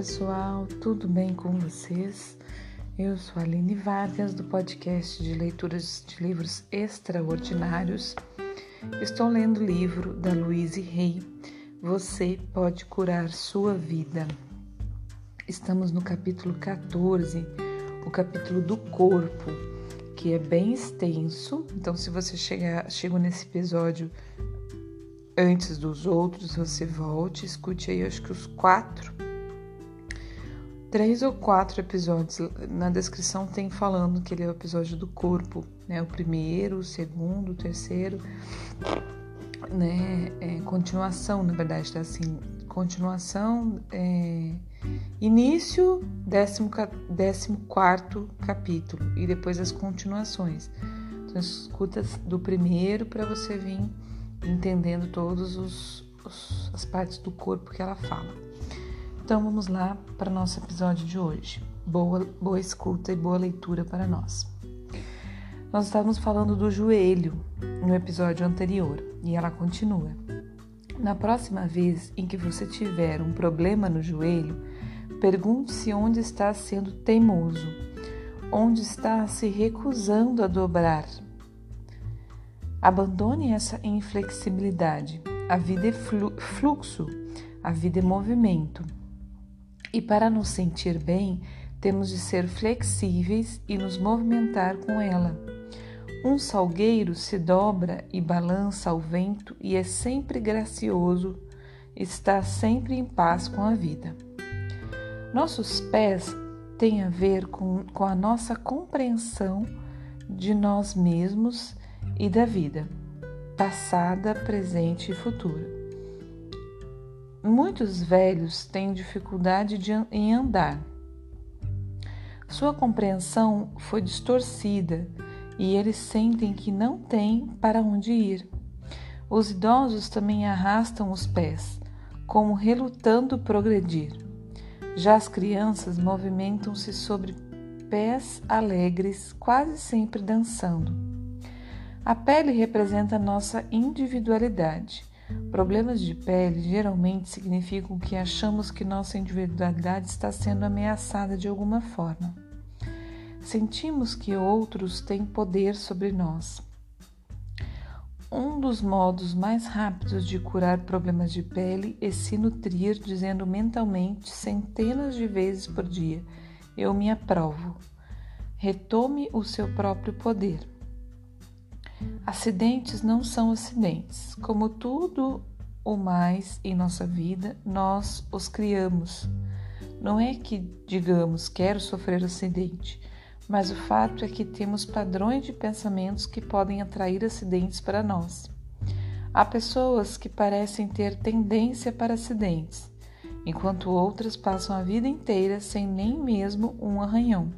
pessoal, tudo bem com vocês? Eu sou a Aline Vargas do podcast de leituras de livros extraordinários. Estou lendo o livro da Louise Hay, Você Pode Curar Sua Vida. Estamos no capítulo 14, o capítulo do corpo, que é bem extenso. Então, se você chegar, chegou nesse episódio antes dos outros, você volte, escute aí, acho que os quatro, três ou quatro episódios. Na descrição tem falando que ele é o episódio do corpo, né? O primeiro, o segundo, o terceiro, né? É, continuação, na verdade, tá assim. Continuação, é, início, décimo, décimo quarto capítulo e depois as continuações. Então, escuta do primeiro para você vir entendendo todas as partes do corpo que ela fala. Então vamos lá para nosso episódio de hoje. Boa, boa escuta e boa leitura para nós. Nós estávamos falando do joelho no episódio anterior e ela continua. Na próxima vez em que você tiver um problema no joelho, pergunte-se onde está sendo teimoso, onde está se recusando a dobrar Abandone essa inflexibilidade. A vida é fluxo, a vida é movimento. E para nos sentir bem, temos de ser flexíveis e nos movimentar com ela. Um salgueiro se dobra e balança ao vento e é sempre gracioso, está sempre em paz com a vida. Nossos pés têm a ver com, com a nossa compreensão de nós mesmos e da vida, passada, presente e futura. Muitos velhos têm dificuldade de, em andar. Sua compreensão foi distorcida e eles sentem que não têm para onde ir. Os idosos também arrastam os pés, como relutando progredir. Já as crianças movimentam-se sobre pés alegres, quase sempre dançando. A pele representa nossa individualidade. Problemas de pele geralmente significam que achamos que nossa individualidade está sendo ameaçada de alguma forma. Sentimos que outros têm poder sobre nós. Um dos modos mais rápidos de curar problemas de pele é se nutrir dizendo mentalmente centenas de vezes por dia: Eu me aprovo. Retome o seu próprio poder. Acidentes não são acidentes. Como tudo o mais em nossa vida, nós os criamos. Não é que digamos quero sofrer acidente, mas o fato é que temos padrões de pensamentos que podem atrair acidentes para nós. Há pessoas que parecem ter tendência para acidentes, enquanto outras passam a vida inteira sem nem mesmo um arranhão.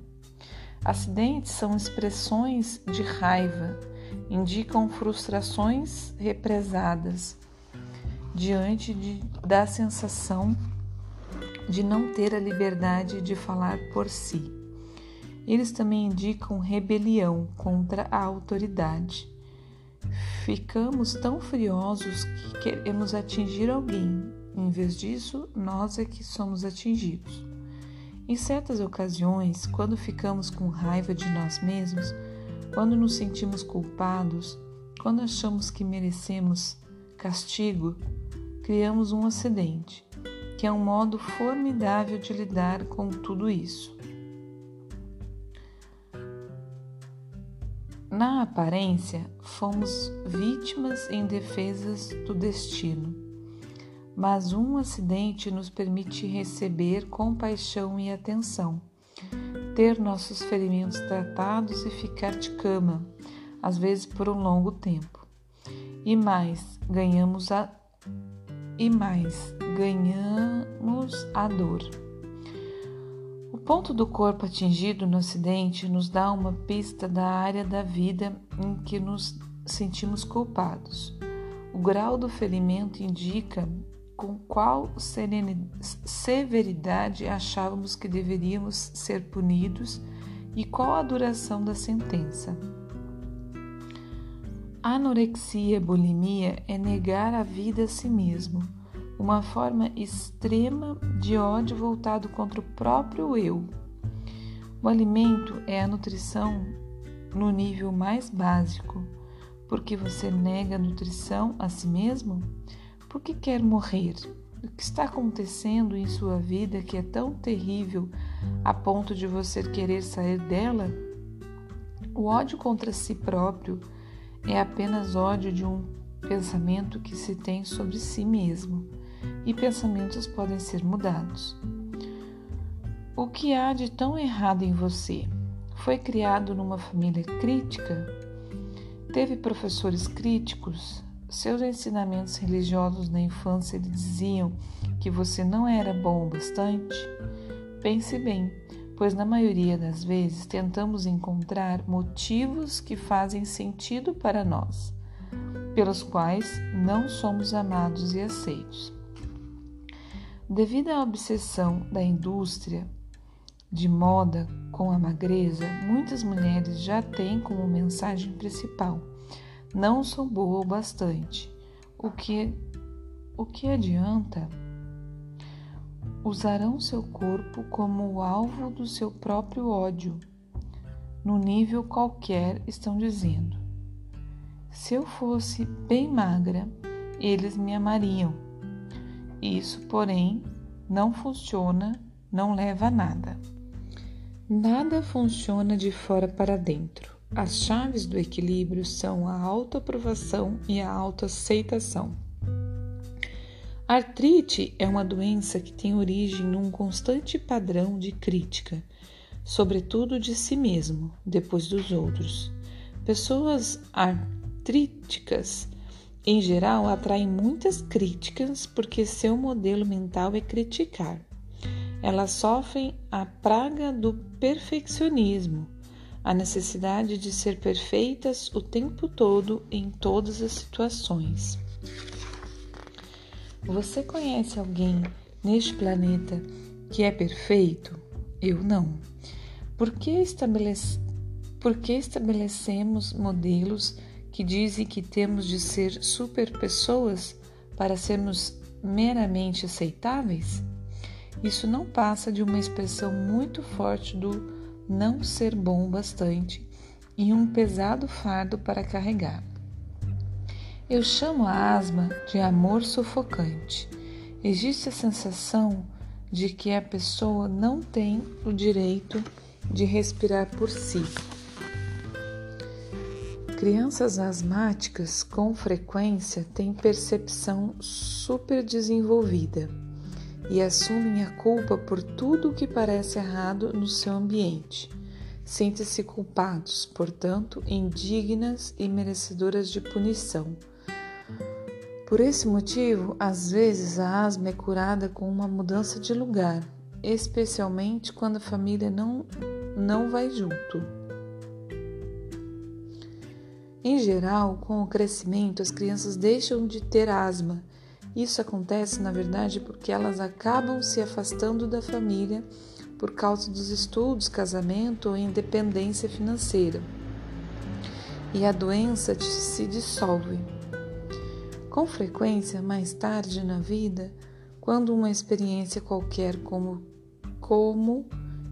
Acidentes são expressões de raiva, indicam frustrações represadas diante de, da sensação de não ter a liberdade de falar por si. Eles também indicam rebelião contra a autoridade. Ficamos tão furiosos que queremos atingir alguém. Em vez disso, nós é que somos atingidos. Em certas ocasiões, quando ficamos com raiva de nós mesmos, quando nos sentimos culpados, quando achamos que merecemos castigo, criamos um acidente, que é um modo formidável de lidar com tudo isso. Na aparência, fomos vítimas indefesas do destino, mas um acidente nos permite receber compaixão e atenção ter nossos ferimentos tratados e ficar de cama, às vezes por um longo tempo. E mais, ganhamos a e mais, ganhamos a dor. O ponto do corpo atingido no acidente nos dá uma pista da área da vida em que nos sentimos culpados. O grau do ferimento indica com qual severidade achávamos que deveríamos ser punidos e qual a duração da sentença. Anorexia bulimia é negar a vida a si mesmo. uma forma extrema de ódio voltado contra o próprio eu. O alimento é a nutrição no nível mais básico. Porque você nega a nutrição a si mesmo? Porque quer morrer? O que está acontecendo em sua vida que é tão terrível a ponto de você querer sair dela? O ódio contra si próprio é apenas ódio de um pensamento que se tem sobre si mesmo, e pensamentos podem ser mudados. O que há de tão errado em você? Foi criado numa família crítica? Teve professores críticos? Seus ensinamentos religiosos na infância lhe diziam que você não era bom o bastante? Pense bem, pois na maioria das vezes tentamos encontrar motivos que fazem sentido para nós, pelos quais não somos amados e aceitos. Devido à obsessão da indústria de moda com a magreza, muitas mulheres já têm como mensagem principal: não sou boa o bastante. O que o que adianta? usarão seu corpo como o alvo do seu próprio ódio. No nível qualquer, estão dizendo: se eu fosse bem magra, eles me amariam. Isso, porém, não funciona, não leva a nada. Nada funciona de fora para dentro. As chaves do equilíbrio são a autoaprovação e a autoaceitação. Artrite é uma doença que tem origem num constante padrão de crítica, sobretudo de si mesmo, depois dos outros. Pessoas artríticas, em geral, atraem muitas críticas porque seu modelo mental é criticar. Elas sofrem a praga do perfeccionismo, a necessidade de ser perfeitas o tempo todo em todas as situações. Você conhece alguém neste planeta que é perfeito? Eu não. Por que, estabelece... Por que estabelecemos modelos que dizem que temos de ser super pessoas para sermos meramente aceitáveis? Isso não passa de uma expressão muito forte do não ser bom bastante e um pesado fardo para carregar. Eu chamo a asma de amor sufocante. Existe a sensação de que a pessoa não tem o direito de respirar por si. Crianças asmáticas com frequência têm percepção superdesenvolvida e assumem a culpa por tudo o que parece errado no seu ambiente. Sentem-se culpados, portanto, indignas e merecedoras de punição por esse motivo, às vezes a asma é curada com uma mudança de lugar, especialmente quando a família não, não vai junto. Em geral, com o crescimento, as crianças deixam de ter asma. Isso acontece, na verdade, porque elas acabam se afastando da família por causa dos estudos, casamento ou independência financeira. E a doença se dissolve. Com frequência, mais tarde na vida, quando uma experiência qualquer como como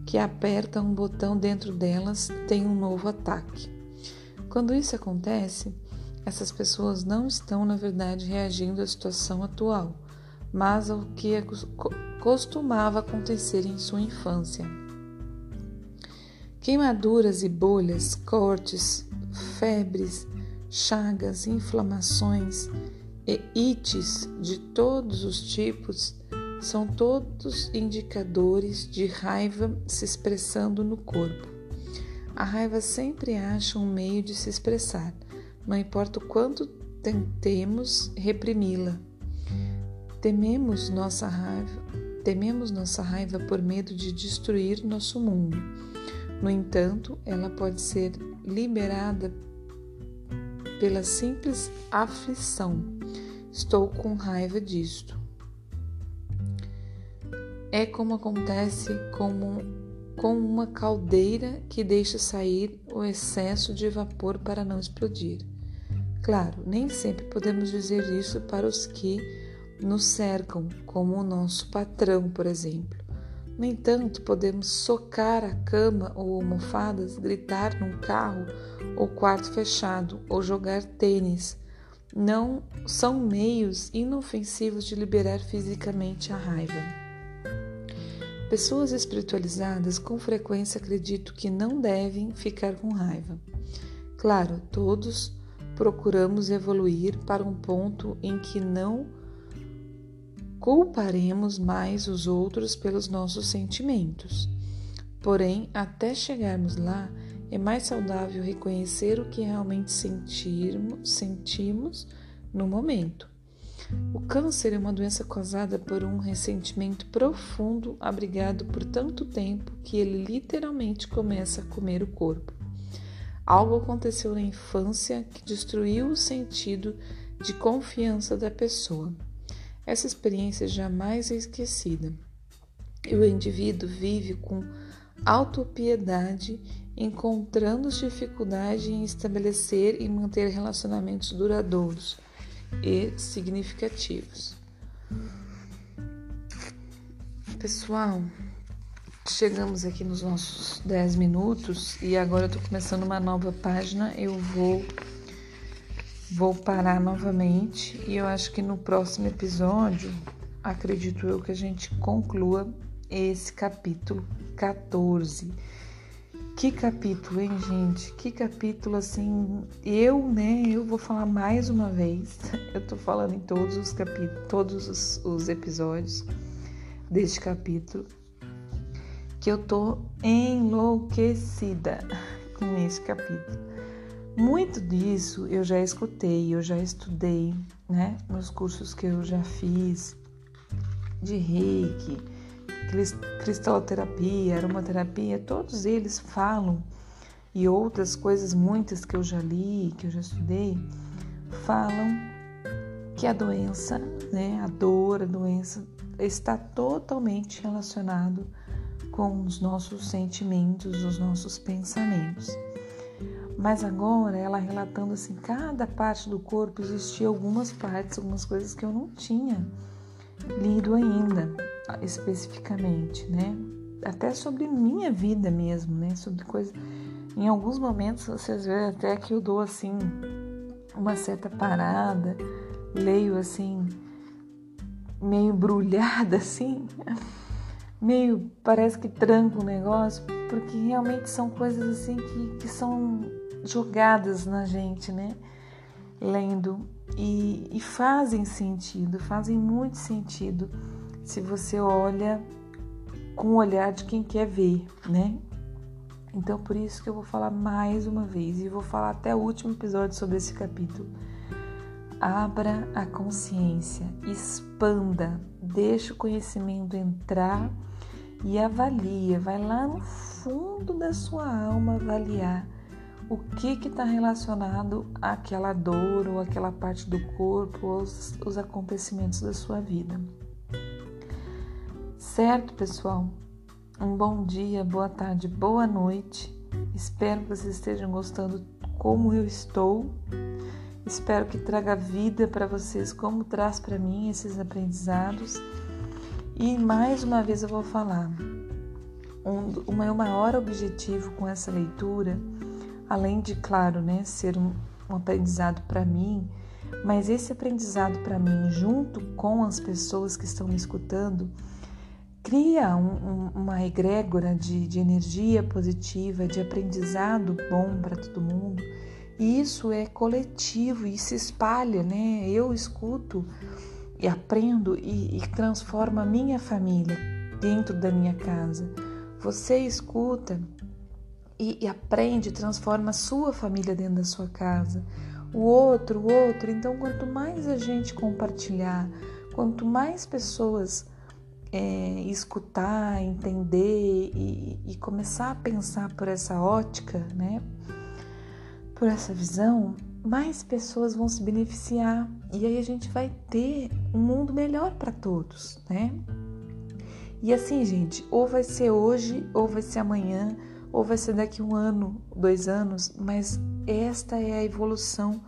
que aperta um botão dentro delas tem um novo ataque. Quando isso acontece, essas pessoas não estão, na verdade, reagindo à situação atual, mas ao que costumava acontecer em sua infância. Queimaduras e bolhas, cortes, febres, chagas, inflamações e ites de todos os tipos são todos indicadores de raiva se expressando no corpo. A raiva sempre acha um meio de se expressar, não importa o quanto tentemos reprimi-la. Tememos nossa raiva, tememos nossa raiva por medo de destruir nosso mundo. No entanto, ela pode ser liberada pela simples aflição. Estou com raiva disto. É como acontece com, com uma caldeira que deixa sair o excesso de vapor para não explodir. Claro, nem sempre podemos dizer isso para os que nos cercam, como o nosso patrão, por exemplo. No entanto, podemos socar a cama ou almofadas, gritar num carro ou quarto fechado ou jogar tênis. Não são meios inofensivos de liberar fisicamente a raiva. Pessoas espiritualizadas com frequência acreditam que não devem ficar com raiva. Claro, todos procuramos evoluir para um ponto em que não culparemos mais os outros pelos nossos sentimentos. Porém, até chegarmos lá, é mais saudável reconhecer o que realmente sentirmos, sentimos no momento. O câncer é uma doença causada por um ressentimento profundo abrigado por tanto tempo que ele literalmente começa a comer o corpo. Algo aconteceu na infância que destruiu o sentido de confiança da pessoa. Essa experiência jamais é esquecida. E o indivíduo vive com autopiedade, encontrando dificuldade em estabelecer e manter relacionamentos duradouros e significativos. Pessoal, chegamos aqui nos nossos 10 minutos e agora eu tô começando uma nova página. Eu vou vou parar novamente e eu acho que no próximo episódio, acredito eu que a gente conclua esse capítulo 14 que capítulo, hein, gente? Que capítulo assim. Eu, né? Eu vou falar mais uma vez. Eu tô falando em todos os capítulos, todos os, os episódios deste capítulo. Que eu tô enlouquecida com esse capítulo. Muito disso eu já escutei, eu já estudei, né? Nos cursos que eu já fiz de reiki cristaloterapia, aromaterapia, todos eles falam e outras coisas muitas que eu já li, que eu já estudei, falam que a doença, né, a dor, a doença está totalmente relacionado com os nossos sentimentos, os nossos pensamentos. Mas agora ela relatando assim, cada parte do corpo existia algumas partes, algumas coisas que eu não tinha lido ainda especificamente, né? Até sobre minha vida mesmo, né? Sobre coisas. Em alguns momentos vocês veem até que eu dou assim uma certa parada, leio assim meio brulhada assim, meio parece que tranco o negócio, porque realmente são coisas assim que, que são jogadas na gente, né? Lendo e, e fazem sentido, fazem muito sentido se você olha com o olhar de quem quer ver, né? Então por isso que eu vou falar mais uma vez e vou falar até o último episódio sobre esse capítulo. Abra a consciência, expanda, deixa o conhecimento entrar e avalia, vai lá no fundo da sua alma avaliar o que está relacionado àquela dor ou àquela parte do corpo ou os, os acontecimentos da sua vida. Certo, pessoal? Um bom dia, boa tarde, boa noite. Espero que vocês estejam gostando como eu estou. Espero que traga vida para vocês, como traz para mim esses aprendizados. E mais uma vez eu vou falar: um, o meu maior objetivo com essa leitura, além de, claro, né, ser um, um aprendizado para mim, mas esse aprendizado para mim, junto com as pessoas que estão me escutando, cria um, um, uma egrégora de, de energia positiva, de aprendizado bom para todo mundo. E isso é coletivo e se espalha, né? Eu escuto e aprendo e, e transforma a minha família dentro da minha casa. Você escuta e, e aprende, transforma a sua família dentro da sua casa. O outro, o outro. Então, quanto mais a gente compartilhar, quanto mais pessoas é, escutar, entender e, e, começar a pensar por essa ótica, né? Por essa visão, mais pessoas vão se beneficiar e aí a gente vai ter um mundo melhor para todos, né? E assim, gente, ou vai ser hoje ou vai ser amanhã, ou vai ser daqui um ano, dois anos, mas esta é a evolução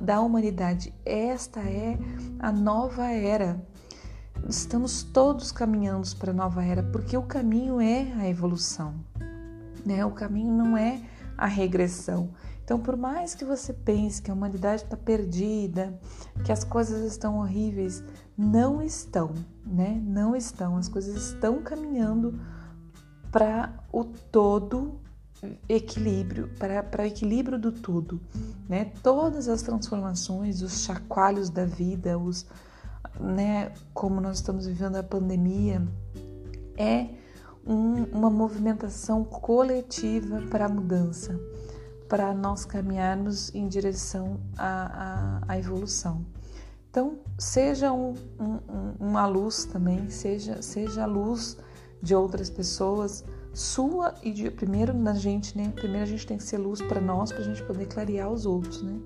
da humanidade, esta é a nova era. Estamos todos caminhando para a nova era, porque o caminho é a evolução, né? O caminho não é a regressão. Então, por mais que você pense que a humanidade está perdida, que as coisas estão horríveis, não estão, né? Não estão. As coisas estão caminhando para o todo equilíbrio, para o equilíbrio do tudo, né? Todas as transformações, os chacoalhos da vida, os, né? Como nós estamos vivendo a pandemia, é um, uma movimentação coletiva para a mudança para nós caminharmos em direção à, à, à evolução. Então, seja um, um, uma luz também, seja, seja a luz de outras pessoas, sua e de, primeiro na gente, né? Primeiro a gente tem que ser luz para nós, para a gente poder clarear os outros, né?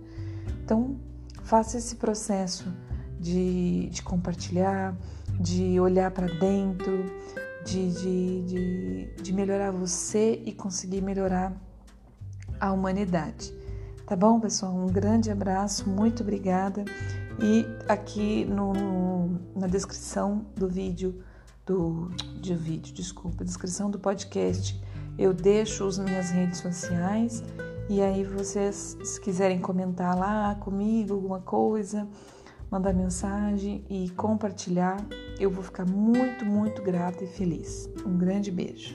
Então, faça esse processo de, de compartilhar, de olhar para dentro, de, de, de, de melhorar você e conseguir melhorar a humanidade. Tá bom, pessoal? Um grande abraço, muito obrigada. E aqui no, na descrição do vídeo, do de vídeo, desculpa, descrição do podcast, eu deixo as minhas redes sociais e aí vocês, se quiserem comentar lá comigo alguma coisa, mandar mensagem e compartilhar, eu vou ficar muito, muito grata e feliz. Um grande beijo.